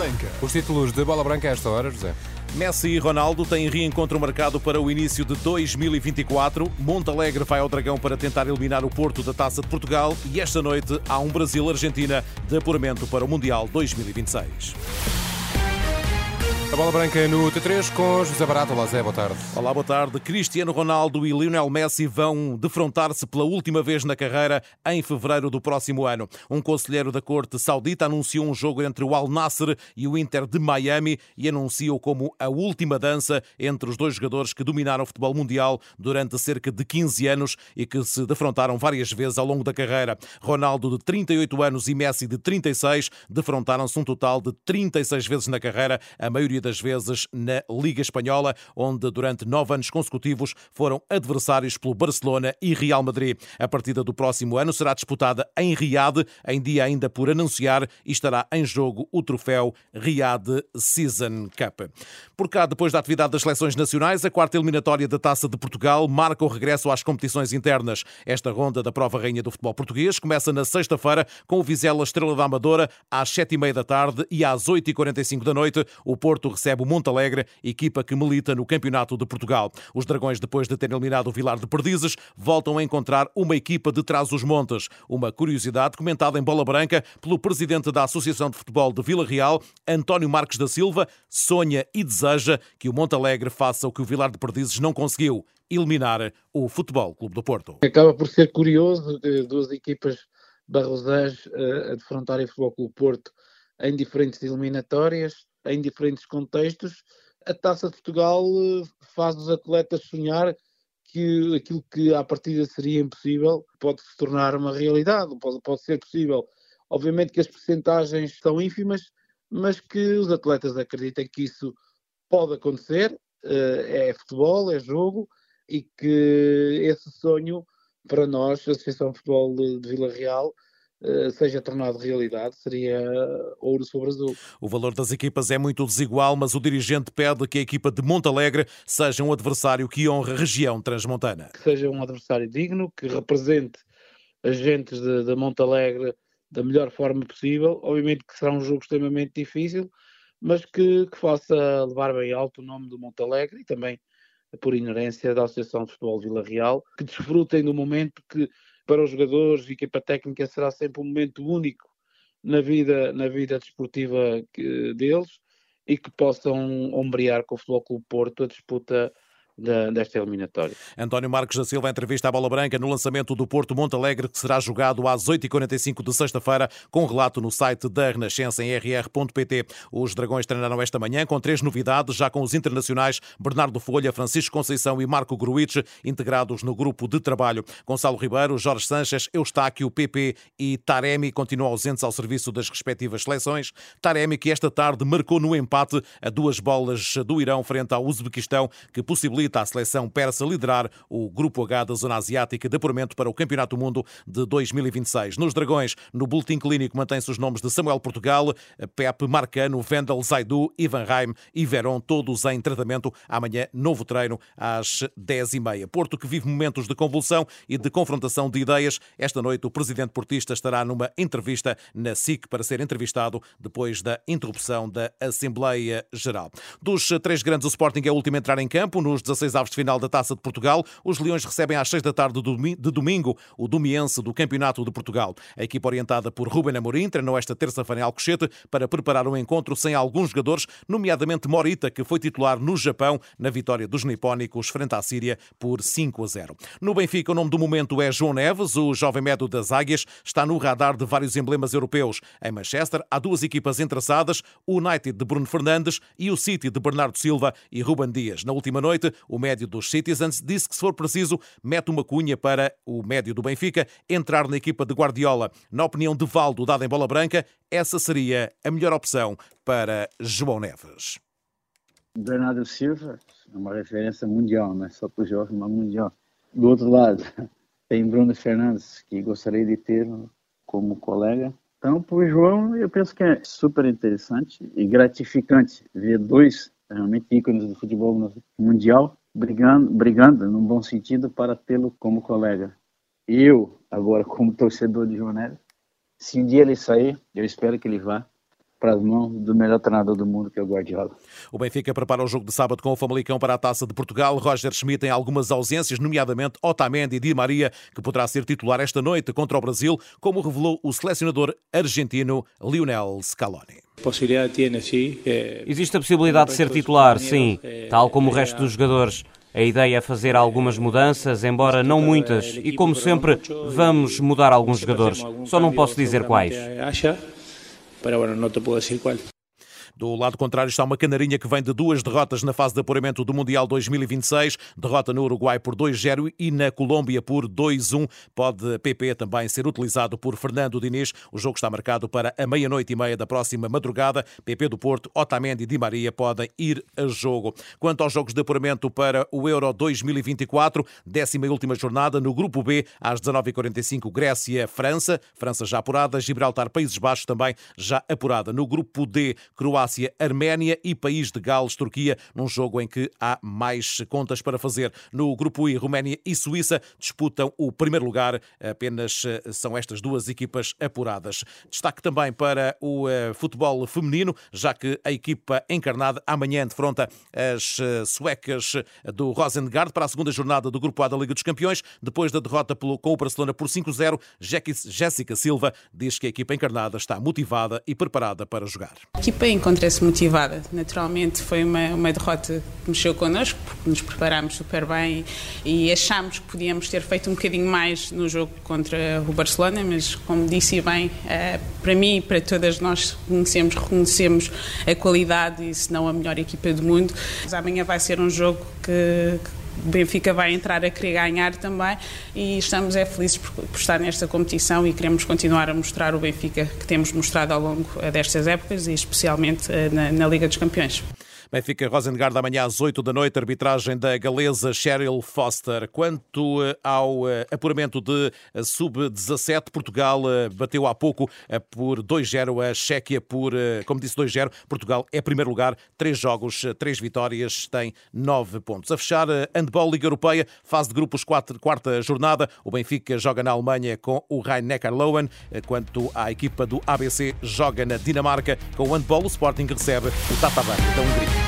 Branca. Os títulos de Bola Branca a esta hora, José. Messi e Ronaldo têm reencontro marcado para o início de 2024. Montalegre vai ao Dragão para tentar eliminar o Porto da Taça de Portugal e esta noite há um Brasil-Argentina de apuramento para o Mundial 2026. A bola branca no T3 com José Barato. Olá, Zé, boa tarde. Olá, boa tarde. Cristiano Ronaldo e Lionel Messi vão defrontar-se pela última vez na carreira em fevereiro do próximo ano. Um conselheiro da corte saudita anunciou um jogo entre o Al Nasser e o Inter de Miami e anunciou como a última dança entre os dois jogadores que dominaram o futebol mundial durante cerca de 15 anos e que se defrontaram várias vezes ao longo da carreira. Ronaldo, de 38 anos, e Messi, de 36, defrontaram-se um total de 36 vezes na carreira, a maioria das vezes na Liga Espanhola, onde durante nove anos consecutivos foram adversários pelo Barcelona e Real Madrid. A partida do próximo ano será disputada em Riad, em dia ainda por anunciar, e estará em jogo o troféu Riad Season Cup. Por cá, depois da atividade das seleções nacionais, a quarta eliminatória da Taça de Portugal marca o regresso às competições internas. Esta ronda da prova rainha do futebol português começa na sexta-feira com o Vizela Estrela da Amadora às sete e meia da tarde e às oito e quarenta e cinco da noite o Porto recebe o Montalegre, equipa que milita no Campeonato de Portugal. Os Dragões, depois de terem eliminado o Vilar de Perdizes, voltam a encontrar uma equipa de Trás-os-Montes. Uma curiosidade comentada em bola branca pelo presidente da Associação de Futebol de Vila Real, António Marques da Silva, sonha e deseja que o Montalegre faça o que o Vilar de Perdizes não conseguiu, eliminar o Futebol Clube do Porto. Acaba por ser curioso duas equipas barrosãs a defrontarem o Futebol Clube Porto em diferentes eliminatórias em diferentes contextos, a Taça de Portugal eh, faz os atletas sonhar que aquilo que à partida seria impossível pode se tornar uma realidade, pode, pode ser possível. Obviamente que as percentagens são ínfimas, mas que os atletas acreditam que isso pode acontecer, eh, é futebol, é jogo, e que esse sonho, para nós, a Associação de Futebol de Vila Real, seja tornado realidade, seria ouro sobre azul. O valor das equipas é muito desigual, mas o dirigente pede que a equipa de Montalegre seja um adversário que honre a região transmontana. Que seja um adversário digno, que represente agentes de, de Montalegre da melhor forma possível. Obviamente que será um jogo extremamente difícil, mas que, que faça levar bem alto o nome do Montalegre e também por inerência da Associação de Futebol Vila Real, que desfrutem do momento que para os jogadores e equipa técnica será sempre um momento único na vida, na vida desportiva deles e que possam ombrear com o Futebol Clube Porto a disputa desta eliminatória. António Marcos da Silva, entrevista à Bola Branca no lançamento do Porto Montalegre, que será jogado às 8h45 de sexta-feira, com relato no site da Renascença em rr.pt. Os Dragões treinaram esta manhã com três novidades, já com os internacionais Bernardo Folha, Francisco Conceição e Marco Gruitch, integrados no grupo de trabalho. Gonçalo Ribeiro, Jorge Sanches, Eustáquio, PP e Taremi continuam ausentes ao serviço das respectivas seleções. Taremi, que esta tarde marcou no empate a duas bolas do Irão frente ao Uzbequistão, que possibilita possibilita à seleção persa liderar o Grupo H da Zona Asiática de apuramento para o Campeonato do Mundo de 2026. Nos Dragões, no Boletim Clínico, mantém-se os nomes de Samuel Portugal, Pepe Marcano, Vendel Zaidu, Ivan Raim e Verón, todos em tratamento. Amanhã, novo treino às 10h30. Porto que vive momentos de convulsão e de confrontação de ideias. Esta noite, o presidente portista estará numa entrevista na SIC para ser entrevistado depois da interrupção da Assembleia Geral. Dos três grandes, o Sporting é o último a entrar em campo. Nos 16 avos de final da Taça de Portugal. Os Leões recebem às 6 da tarde de domingo o Domiense do Campeonato de Portugal. A equipa orientada por Ruben Amorim treinou esta terça-feira em Alcochete para preparar um encontro sem alguns jogadores, nomeadamente Morita, que foi titular no Japão na vitória dos nipónicos frente à Síria por 5 a 0. No Benfica, o nome do momento é João Neves, o jovem médio das Águias, está no radar de vários emblemas europeus. Em Manchester, há duas equipas entreçadas, o United de Bruno Fernandes e o City de Bernardo Silva e Ruben Dias. Na última noite, o médio dos Citizens disse que, se for preciso, mete uma cunha para o médio do Benfica entrar na equipa de Guardiola. Na opinião de Valdo, dada em bola branca, essa seria a melhor opção para João Neves. Bernardo Silva é uma referência mundial, não é só para o Jorge, mas mundial. Do outro lado, tem Bruno Fernandes, que gostaria de ter como colega. Então, para o João, eu penso que é super interessante e gratificante ver dois realmente ícones do futebol mundial brigando, brigando num bom sentido para tê-lo como colega. Eu, agora, como torcedor de João se um dia ele sair, eu espero que ele vá, para as mãos do melhor treinador do mundo, que é o Guardiola. O Benfica prepara o jogo de sábado com o Famalicão para a Taça de Portugal. Roger Schmidt tem algumas ausências, nomeadamente Otamendi e Di Maria, que poderá ser titular esta noite contra o Brasil, como revelou o selecionador argentino Lionel Scaloni. Existe a possibilidade de ser titular, sim, tal como o resto dos jogadores. A ideia é fazer algumas mudanças, embora não muitas, e como sempre, vamos mudar alguns jogadores. Só não posso dizer quais. Pero bueno, no te puedo decir cuál. Do lado contrário está uma canarinha que vem de duas derrotas na fase de apuramento do Mundial 2026. Derrota no Uruguai por 2-0 e na Colômbia por 2-1. Pode PP também ser utilizado por Fernando Diniz. O jogo está marcado para a meia-noite e meia da próxima madrugada. PP do Porto, Otamendi e Di Maria podem ir a jogo. Quanto aos jogos de apuramento para o Euro 2024, décima e última jornada no Grupo B, às 19h45, Grécia, França. França já apurada. Gibraltar, Países Baixos também já apurada. No Grupo D, Croácia Croácia, Arménia e País de Gales, Turquia, num jogo em que há mais contas para fazer. No grupo I, Roménia e Suíça disputam o primeiro lugar. Apenas eh, são estas duas equipas apuradas. Destaque também para o eh, futebol feminino, já que a equipa encarnada amanhã defronta as eh, suecas do Rosengard para a segunda jornada do grupo A da Liga dos Campeões. Depois da derrota com o Barcelona por 5-0, Jéssica Silva diz que a equipa encarnada está motivada e preparada para jogar. A equipa encontra encontra-se motivada. Naturalmente foi uma, uma derrota que mexeu connosco, porque nos preparámos super bem e, e achámos que podíamos ter feito um bocadinho mais no jogo contra o Barcelona, mas como disse bem, uh, para mim e para todas nós conhecemos, reconhecemos a qualidade e se não a melhor equipa do mundo. Mas amanhã vai ser um jogo que, que Benfica vai entrar a querer ganhar também e estamos é felizes por, por, estar nesta competição e queremos continuar a mostrar o Benfica que temos mostrado ao longo eh, destas épocas e especialmente eh, na, na Liga dos Campeões. Benfica Rosengard amanhã às 8 da noite, arbitragem da galesa Cheryl Foster. Quanto eh, ao eh, apuramento de eh, sub-17, Portugal bateu há pouco por 2-0 a Chequia por, como disse, 2-0. Portugal é primeiro lugar, três jogos, três vitórias, tem nove pontos. A fechar, Handball Liga Europeia, fase de grupos, quatro, quarta jornada. O Benfica joga na Alemanha com o Rhein-Neckar-Löwen, quanto à equipa do ABC joga na Dinamarca com o Handball. O Sporting recebe o Tata da Hungria.